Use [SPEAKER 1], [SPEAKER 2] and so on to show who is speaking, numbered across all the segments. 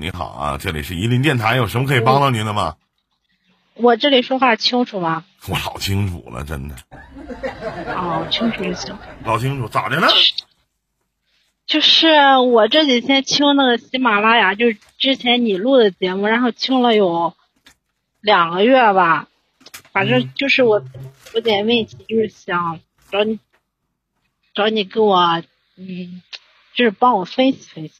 [SPEAKER 1] 你好啊，这里是伊林电台，有什么可以帮到您的吗？
[SPEAKER 2] 我这里说话清楚吗？
[SPEAKER 1] 我老清楚了，真的。
[SPEAKER 2] 哦，清楚就行。
[SPEAKER 1] 老清楚，咋的了？
[SPEAKER 2] 就是我这几天听那个喜马拉雅，就是之前你录的节目，然后听了有两个月吧，反正就是我有点问题，就是想找你找你给我，嗯，就是帮我分析分析。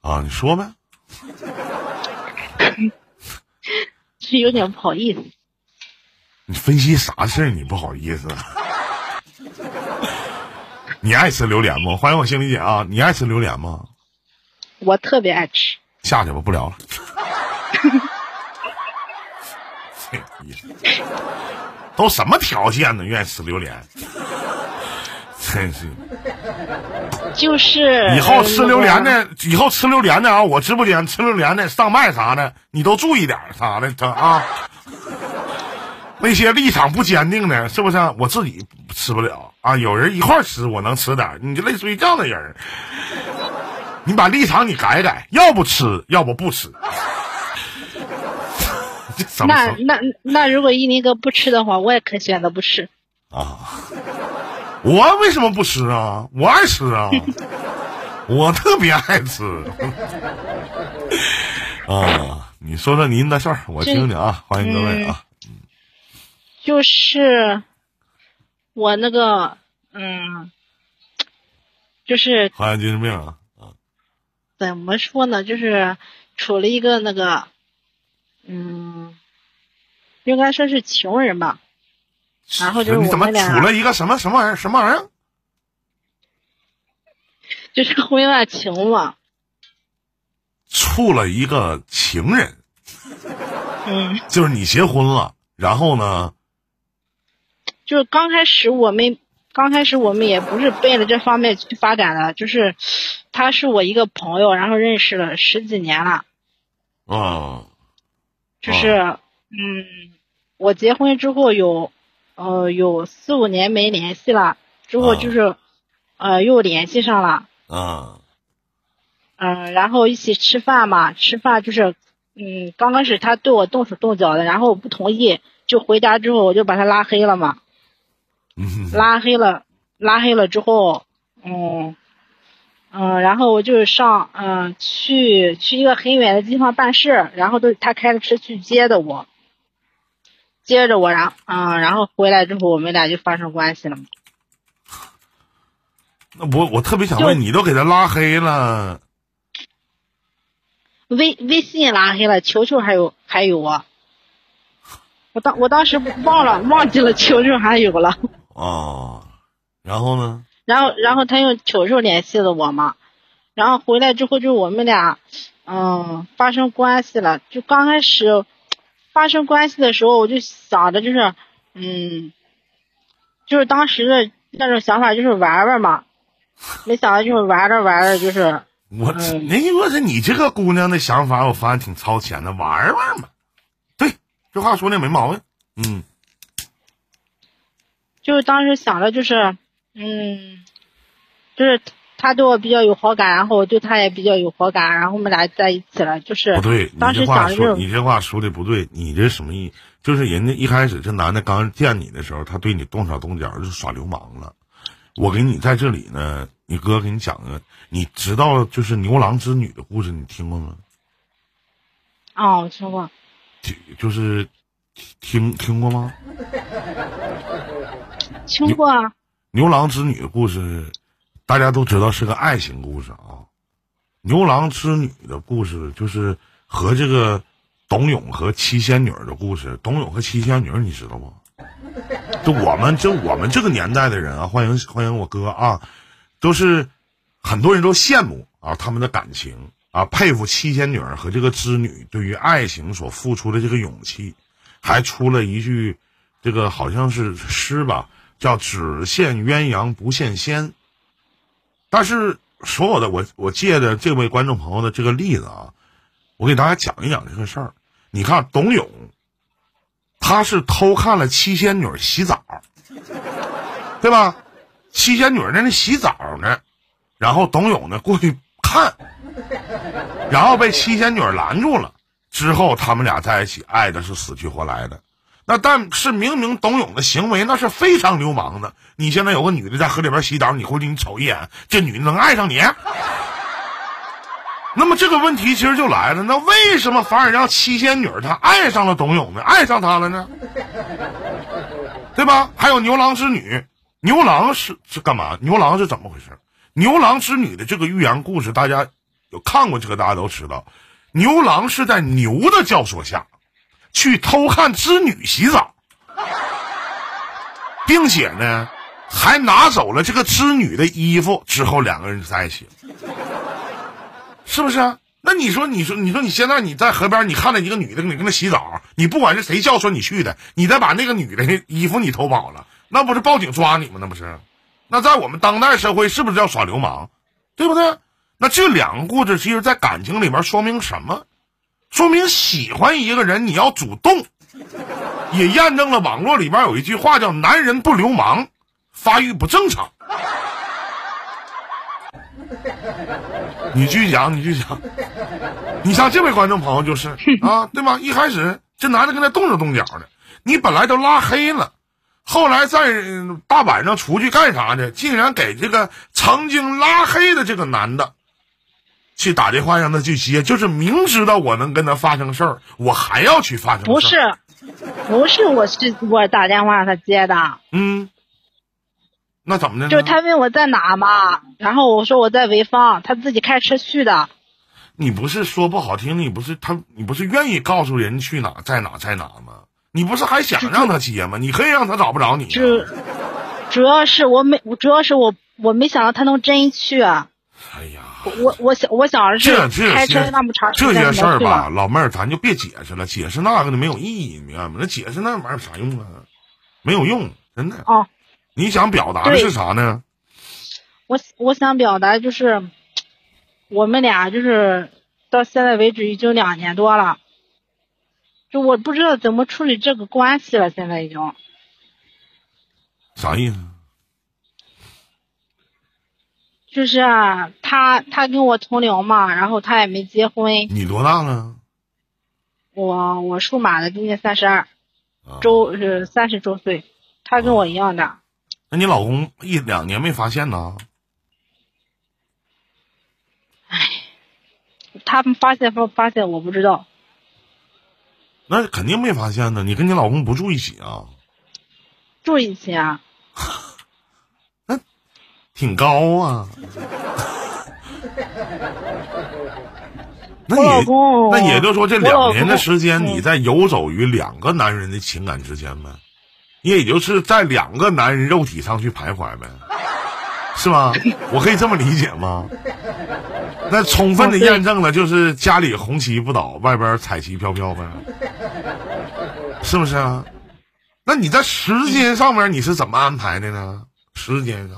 [SPEAKER 1] 啊，你说呗。
[SPEAKER 2] 是有点不好意思。
[SPEAKER 1] 你分析啥事儿？你不好意思？你爱吃榴莲吗？欢迎我心理姐啊！你爱吃榴莲吗？
[SPEAKER 2] 我特别爱吃。
[SPEAKER 1] 下去吧，不聊了。都什么条件呢？愿意吃榴莲？真是。
[SPEAKER 2] 就是
[SPEAKER 1] 以后吃榴莲的，以后吃榴莲的啊！我直播间吃榴莲的上麦啥的，你都注意点啥的，他啊。那些立场不坚定的，是不是？我自己吃不了啊，有人一块吃，我能吃点。你就类似于这样的人，你把立场你改改，要不吃，要不不吃。
[SPEAKER 2] 那那那，如果一林哥不吃的话，我也可以选择不吃。
[SPEAKER 1] 啊。我为什么不吃啊？我爱吃啊，我特别爱吃。啊，你说说您的事儿，我听听啊。欢迎各位啊。
[SPEAKER 2] 就是我那个，嗯，就是
[SPEAKER 1] 患精神病啊。
[SPEAKER 2] 怎么说呢？就是处了一个那个，嗯，应该说是情人吧。然后就是
[SPEAKER 1] 你怎么处了一个什么什么玩意儿？什么玩意儿？
[SPEAKER 2] 就是婚外情嘛。
[SPEAKER 1] 处了一个情人。
[SPEAKER 2] 嗯。
[SPEAKER 1] 就是你结婚了，然后呢？
[SPEAKER 2] 就是刚开始我们刚开始我们也不是奔着这方面去发展的，就是他是我一个朋友，然后认识了十几年了。
[SPEAKER 1] 啊。
[SPEAKER 2] 就是嗯，我结婚之后有。呃，有四五年没联系了，之后就是，呃，又联系上了。
[SPEAKER 1] 嗯。
[SPEAKER 2] 嗯，然后一起吃饭嘛，吃饭就是，嗯，刚开始他对我动手动脚的，然后我不同意，就回家之后我就把他拉黑了嘛。
[SPEAKER 1] 嗯。
[SPEAKER 2] 拉黑了，拉黑了之后，嗯，嗯，然后我就上，嗯，去去一个很远的地方办事，然后都他开着车去接的我。接着我，然嗯，然后回来之后，我们俩就发生关系了嘛。
[SPEAKER 1] 那我我特别想问，你都给他拉黑了？
[SPEAKER 2] 微微信拉黑了，球球还有还有啊。我当我当时忘了忘记了球球还有了。
[SPEAKER 1] 哦，然后呢？
[SPEAKER 2] 然后然后他用球球联系了我嘛，然后回来之后就我们俩嗯发生关系了，就刚开始。发生关系的时候，我就想着就是，嗯，就是当时的那种想法就是玩玩嘛，没想到就是玩着玩着就是。
[SPEAKER 1] 我这，哎，我这你这个姑娘的想法，我发现挺超前的，玩玩嘛。对，这话说的没毛病。嗯。
[SPEAKER 2] 就是当时想的就是，嗯，就是。他对我比较有好感，然后我对他也比较有好感，然后我们俩在一起了。就是
[SPEAKER 1] 不对，
[SPEAKER 2] 当时想
[SPEAKER 1] 说你这话说的不对，你这什么意？就是人家一开始这男的刚见你的时候，他对你动手动脚就耍流氓了。我给你在这里呢，你哥给你讲个，你知道就是牛郎织女的故事，你听过吗？
[SPEAKER 2] 哦，我听过。
[SPEAKER 1] 听就是听听过吗？
[SPEAKER 2] 听过啊。
[SPEAKER 1] 牛郎织女的故事。大家都知道是个爱情故事啊，牛郎织女的故事就是和这个董永和七仙女的故事。董永和七仙女你知道吗？就我们就我们这个年代的人啊，欢迎欢迎我哥啊，都是很多人都羡慕啊他们的感情啊，佩服七仙女和这个织女对于爱情所付出的这个勇气，还出了一句这个好像是诗吧，叫“只羡鸳鸯不羡仙”。但是所有的我我借的这位观众朋友的这个例子啊，我给大家讲一讲这个事儿。你看董永，他是偷看了七仙女洗澡，对吧？七仙女在那洗澡呢，然后董永呢过去看，然后被七仙女拦住了，之后他们俩在一起，爱的是死去活来的。那但是明明董永的行为那是非常流氓的。你现在有个女的在河里边洗澡，你回去你瞅一眼，这女的能爱上你？那么这个问题其实就来了，那为什么反而让七仙女她爱上了董永呢？爱上他了呢？对吧？还有牛郎织女，牛郎是是干嘛？牛郎是怎么回事？牛郎织女的这个寓言故事，大家有看过这个，大家都知道，牛郎是在牛的教唆下，去偷看织女洗澡，并且呢，还拿走了这个织女的衣服，之后两个人就在一起了。是不是？那你说，你说，你说，你现在你在河边，你看到一个女的，你跟她洗澡，你不管是谁叫说你去的，你再把那个女的衣服你偷跑了，那不是报警抓你吗？那不是？那在我们当代社会，是不是叫耍流氓？对不对？那这两个故事，其实，在感情里面说明什么？说明喜欢一个人，你要主动，也验证了网络里边有一句话叫“男人不流氓，发育不正常”。你继续讲，你继续讲。你像这位观众朋友就是 啊，对吗？一开始这男的跟他动手动脚的，你本来都拉黑了，后来在大晚上出去干啥呢？竟然给这个曾经拉黑的这个男的去打电话让他去接，就是明知道我能跟他发生事儿，我还要去发生。
[SPEAKER 2] 不是，不是，我是我打电话让他接的。
[SPEAKER 1] 嗯。那怎么的？
[SPEAKER 2] 就是他问我在哪嘛，然后我说我在潍坊，他自己开车去的。
[SPEAKER 1] 你不是说不好听，你不是他，你不是愿意告诉人去哪，在哪，在哪吗？你不是还想让他接吗？你可以让他找不着你。
[SPEAKER 2] 主主要是我没，主要是我我没想到他能真去。
[SPEAKER 1] 啊哎呀，
[SPEAKER 2] 我我想我想是开车那么长
[SPEAKER 1] 这些事儿吧，老妹儿咱就别解释了，解释那个的没有意义，明白吗？那解释那玩意儿有啥用啊？没有用，真的。
[SPEAKER 2] 哦。
[SPEAKER 1] 你想表达的是啥呢？
[SPEAKER 2] 我我想表达就是，我们俩就是到现在为止已经两年多了，就我不知道怎么处理这个关系了。现在已经
[SPEAKER 1] 啥意思？
[SPEAKER 2] 就是啊，他他跟我同龄嘛，然后他也没结婚。
[SPEAKER 1] 你多大了？
[SPEAKER 2] 我我属马的，今年三十二，周是三十周岁，他跟我一样大。
[SPEAKER 1] 那你老公一两年没发现呢？
[SPEAKER 2] 哎，他们发现不发现我不知道。
[SPEAKER 1] 那肯定没发现呢。你跟你老公不住一起啊？
[SPEAKER 2] 住一起啊？
[SPEAKER 1] 那挺高啊。那也那也就说这两年的时间，你在游走于两个男人的情感之间呗。你也就是在两个男人肉体上去徘徊呗，是吗？我可以这么理解吗？那充分的验证了，就是家里红旗不倒，外边彩旗飘飘呗，是不是啊？那你在时间上面你是怎么安排的呢？时间上，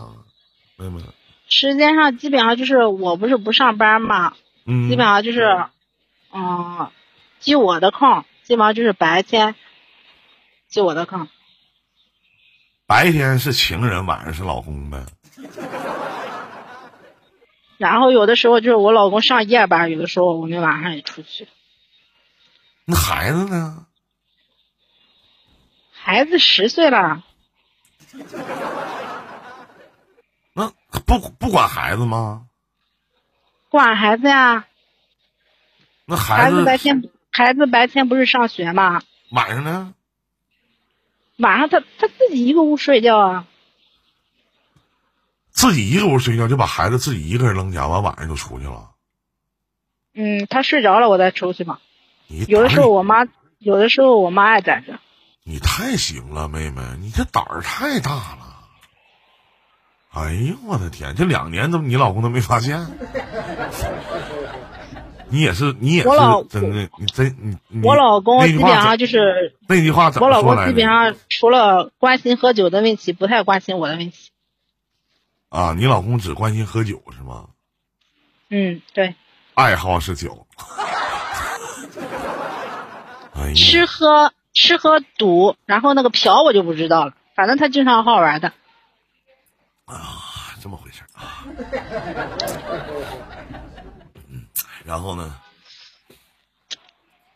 [SPEAKER 1] 没有没有？
[SPEAKER 2] 时间上基本上就是我不是不上班嘛，
[SPEAKER 1] 嗯，
[SPEAKER 2] 基本上就是，嗯，记我的空，基本上就是白天记我的空。
[SPEAKER 1] 白天是情人，晚上是老公呗。
[SPEAKER 2] 然后有的时候就是我老公上夜班，有的时候我们晚上也出去。
[SPEAKER 1] 那孩子呢？
[SPEAKER 2] 孩子十岁了。
[SPEAKER 1] 那不不管孩子吗？
[SPEAKER 2] 管孩子呀。
[SPEAKER 1] 那孩
[SPEAKER 2] 子白天孩子白天不是上学吗？
[SPEAKER 1] 晚上呢？
[SPEAKER 2] 晚上他他自己一个屋睡觉啊，
[SPEAKER 1] 自己一个屋睡觉就把孩子自己一个人扔家，完晚上就出去了。
[SPEAKER 2] 嗯，他睡着了，我再出去嘛。有的时候我妈，有的时候我妈也在这。
[SPEAKER 1] 你太行了，妹妹，你这胆儿太大了。哎呦我的天，这两年都你老公都没发现。你也是，你也是真的，你真你。
[SPEAKER 2] 我老公基本上就是
[SPEAKER 1] 那句话怎
[SPEAKER 2] 么说我老公基本上除了关心喝酒的问题，不太关心我的问题。
[SPEAKER 1] 啊，你老公只关心喝酒是吗？
[SPEAKER 2] 嗯，对。
[SPEAKER 1] 爱好是酒。
[SPEAKER 2] 吃喝吃喝赌，然后那个嫖我就不知道了，反正他经常好玩的。
[SPEAKER 1] 啊，这么回事啊。然后呢？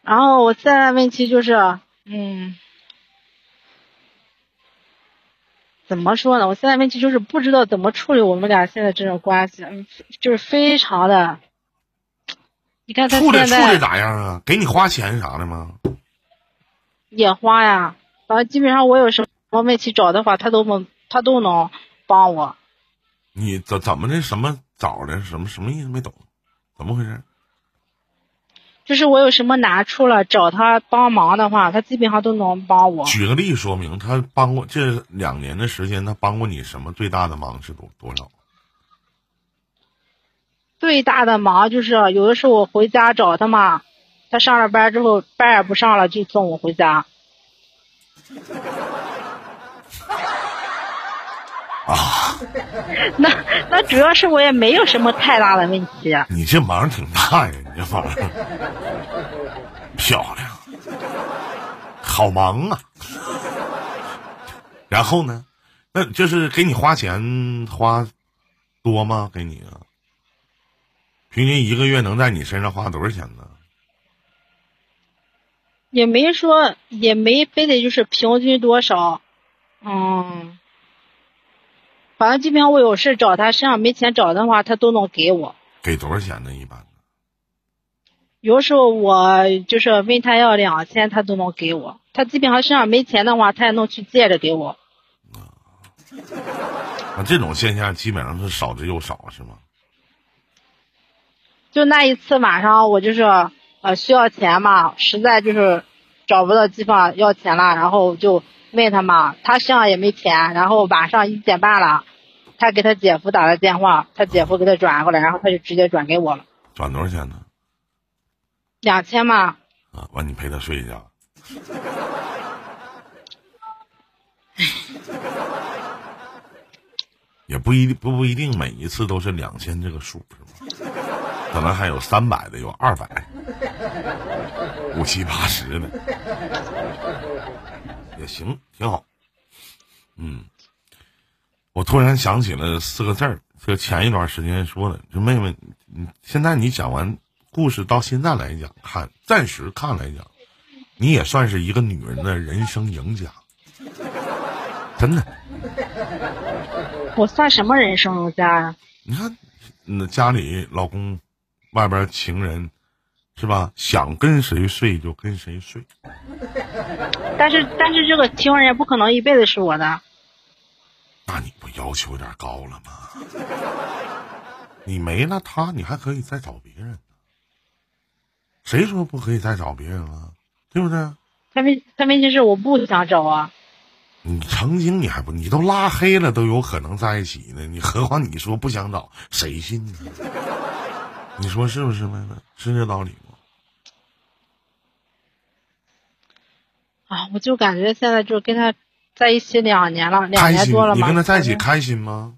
[SPEAKER 2] 然后我现在问题就是，嗯，怎么说呢？我现在问题就是不知道怎么处理我们俩现在这种关系，嗯就是非常的。你看他
[SPEAKER 1] 处的处的咋样啊？给你花钱啥的吗？
[SPEAKER 2] 也花呀，反正基本上我有什么问题找的话，他都能他都能帮我。
[SPEAKER 1] 你怎怎么的？什么找的？什么什么意思？没懂，怎么回事？
[SPEAKER 2] 就是我有什么难处了，找他帮忙的话，他基本上都能帮我。
[SPEAKER 1] 举个例说明，他帮过这两年的时间，他帮过你什么最大的忙是多多少？
[SPEAKER 2] 最大的忙就是有的时候我回家找他嘛，他上了班之后班也不上了，就送我回家。
[SPEAKER 1] 啊，
[SPEAKER 2] 那那主要是我也没有什么太大的问题啊。
[SPEAKER 1] 你这忙挺大呀，你这忙漂亮，好忙啊。然后呢，那就是给你花钱花多吗？给你啊，平均一个月能在你身上花多少钱呢？
[SPEAKER 2] 也没说，也没非得就是平均多少，嗯，反正基本上我有事找他，身上没钱找的话，他都能给我。
[SPEAKER 1] 给多少钱呢？一般
[SPEAKER 2] 有时候我就是问他要两千，他都能给我。他基本上身上没钱的话，他也能去借着给我。
[SPEAKER 1] 那这种现象基本上是少之又少，是吗？
[SPEAKER 2] 就那一次晚上，我就是呃需要钱嘛，实在就是找不到地方要钱了，然后就问他嘛，他身上也没钱，然后晚上一点半了，他给他姐夫打了电话，他姐夫给他转过来，然后他就直接转给我了，
[SPEAKER 1] 转多少钱呢？
[SPEAKER 2] 两千嘛。
[SPEAKER 1] 啊，完你陪他睡一觉。也不一不不一定每一次都是两千这个数是吗？可能还有三百的，有二百，五七八十的，也行，挺好。嗯，我突然想起了四个字儿，就前一段时间说的，就妹妹，你现在你讲完故事到现在来讲，看暂时看来讲，你也算是一个女人的人生赢家，真的。
[SPEAKER 2] 我算什么人生赢家呀？
[SPEAKER 1] 你看，那家里老公，外边情人，是吧？想跟谁睡就跟谁睡。
[SPEAKER 2] 但是但是这个情人也不可能一辈子是我的。
[SPEAKER 1] 那你不要求有点高了吗？你没了他，你还可以再找别人呢。谁说不可以再找别人了？对不对？
[SPEAKER 2] 他问他问题是我不想找啊。
[SPEAKER 1] 你曾经你还不，你都拉黑了，都有可能在一起呢。你何况你说不想找，谁信呢？你说是不是，妹妹？是这道理吗？
[SPEAKER 2] 啊，我就感觉现在就跟他在一起两年了，两
[SPEAKER 1] 开心
[SPEAKER 2] 年多了？嘛。
[SPEAKER 1] 你跟他在一起开心吗？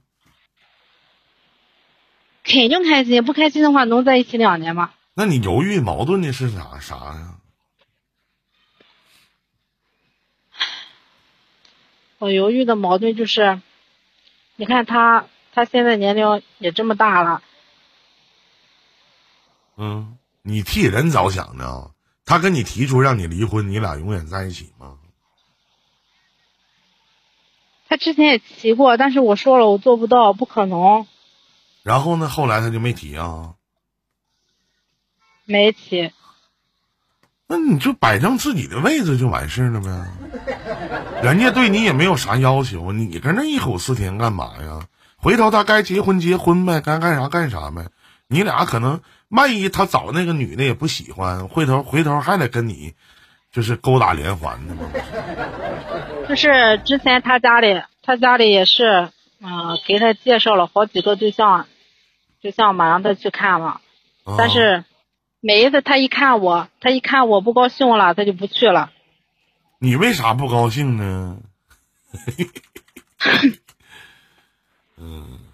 [SPEAKER 2] 肯定开心，不开心的话能在一起两年吗？
[SPEAKER 1] 那你犹豫矛盾的是啥啥呀？
[SPEAKER 2] 我犹豫的矛盾就是，你看他，他现在年龄也这么大了，
[SPEAKER 1] 嗯，你替人着想呢？他跟你提出让你离婚，你俩永远在一起吗？
[SPEAKER 2] 他之前也提过，但是我说了我做不到，不可能，
[SPEAKER 1] 然后呢，后来他就没提啊。
[SPEAKER 2] 没提。
[SPEAKER 1] 那你就摆正自己的位置就完事儿了呗。人家对你也没有啥要求，你跟那一口四甜干嘛呀？回头他该结婚结婚呗，该干啥干啥呗。你俩可能万一他找那个女的也不喜欢，回头回头还得跟你就是勾搭连环的嘛。
[SPEAKER 2] 就是之前他家里，他家里也是，嗯、给他介绍了好几个对象，对象嘛，让他去看嘛。
[SPEAKER 1] 啊
[SPEAKER 2] 但是每一次他一看我，他一看我不高兴了，他就不去了。
[SPEAKER 1] 你为啥不高兴呢？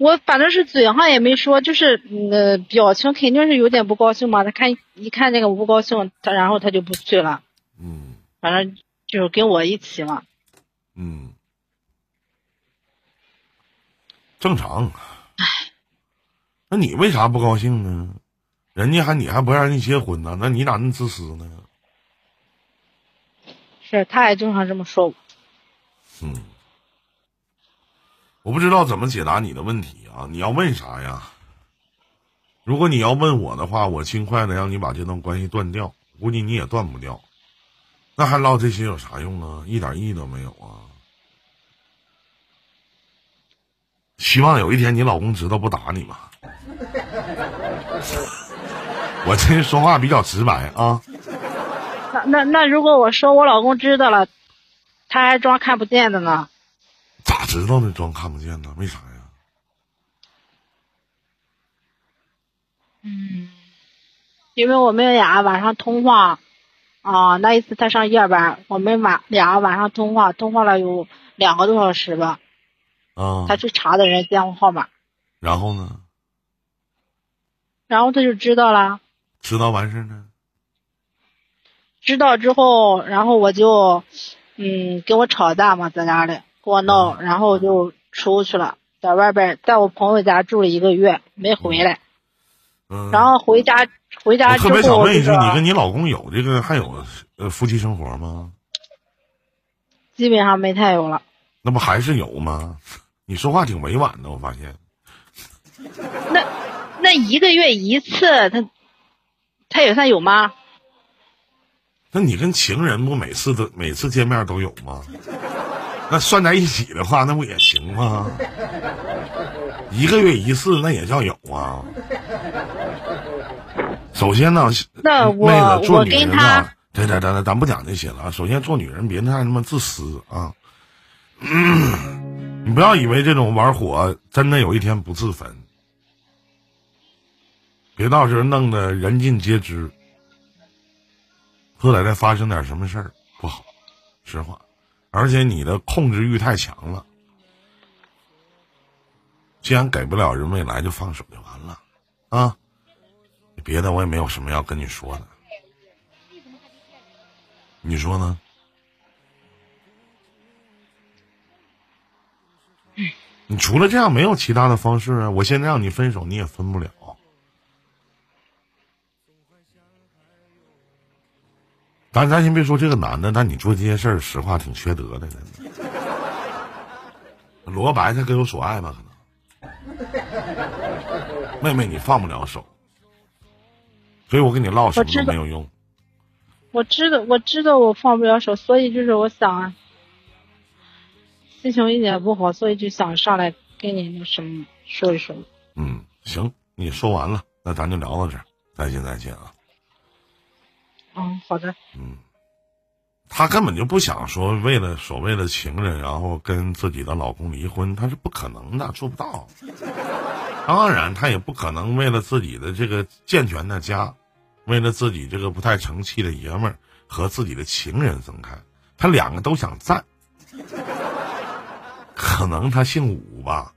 [SPEAKER 2] 我反正是嘴上也没说，就是呃表情肯定是有点不高兴嘛。他看一看那个我不高兴，他然后他就不去了，
[SPEAKER 1] 嗯
[SPEAKER 2] 反正就是跟我一起嘛。
[SPEAKER 1] 嗯，正常。唉那你为啥不高兴呢？人家还你还不让人结婚呢，那你咋那么自私呢？
[SPEAKER 2] 是，他也经常这么说我。
[SPEAKER 1] 嗯，我不知道怎么解答你的问题啊！你要问啥呀？如果你要问我的话，我尽快的让你把这段关系断掉，估计你也断不掉。那还唠这些有啥用啊？一点意义都没有啊！希望有一天你老公知道不打你嘛。我这人说话比较直白啊。
[SPEAKER 2] 那那那，如果我说我老公知道了，他还装看不见的呢？
[SPEAKER 1] 咋知道那？装看不见呢？为啥呀？
[SPEAKER 2] 嗯，因为我们俩晚上通话，啊，那一次他上夜班，我们晚俩晚上通话，通话了有两个多小时吧。
[SPEAKER 1] 啊。
[SPEAKER 2] 他去查的人电话号码。
[SPEAKER 1] 然后呢？
[SPEAKER 2] 然后他就知道了。
[SPEAKER 1] 知道完事呢？
[SPEAKER 2] 知道之后，然后我就，嗯，跟我吵架嘛，在家里跟我闹，然后就出去了，在外边，在我朋友家住了一个月，没回来。
[SPEAKER 1] 嗯。
[SPEAKER 2] 然后回家，回家之后。
[SPEAKER 1] 我特别想问一句，你跟你老公有这个还有呃夫妻生活吗？
[SPEAKER 2] 基本上没太有了。
[SPEAKER 1] 那不还是有吗？你说话挺委婉的，我发现。
[SPEAKER 2] 那那一个月一次，他他也算有吗？
[SPEAKER 1] 那你跟情人不每次都每次见面都有吗？那算在一起的话，那不也行吗？一个月一次，那也叫有啊。首先呢，
[SPEAKER 2] 那
[SPEAKER 1] 妹子做女人
[SPEAKER 2] 啊，
[SPEAKER 1] 对对对，咱不讲这些了。首先做女人别太他妈自私啊！你不要以为这种玩火真的有一天不自焚，别到时候弄得人尽皆知。后来再发生点什么事儿不好，实话，而且你的控制欲太强了。既然给不了人未来，就放手就完了，啊！别的我也没有什么要跟你说的，你说呢？你除了这样没有其他的方式啊？我现在让你分手，你也分不了。咱咱先别说这个男的，但你做这些事儿，实话挺缺德的。罗白他各有所爱吧？可能，妹妹你放不了手，所以我跟你唠什么都没有用。
[SPEAKER 2] 我知道，我知道我放不了手，所以就是我想，心情一点不好，所以就想上来跟你那什么说一说。
[SPEAKER 1] 嗯，行，你说完了，那咱就聊到这儿，再见再见啊。
[SPEAKER 2] 嗯，好的。
[SPEAKER 1] 嗯，她根本就不想说为了所谓的情人，然后跟自己的老公离婚，她是不可能的，做不到。当然，她也不可能为了自己的这个健全的家，为了自己这个不太成器的爷们儿和自己的情人分开。她两个都想占，可能她姓武吧。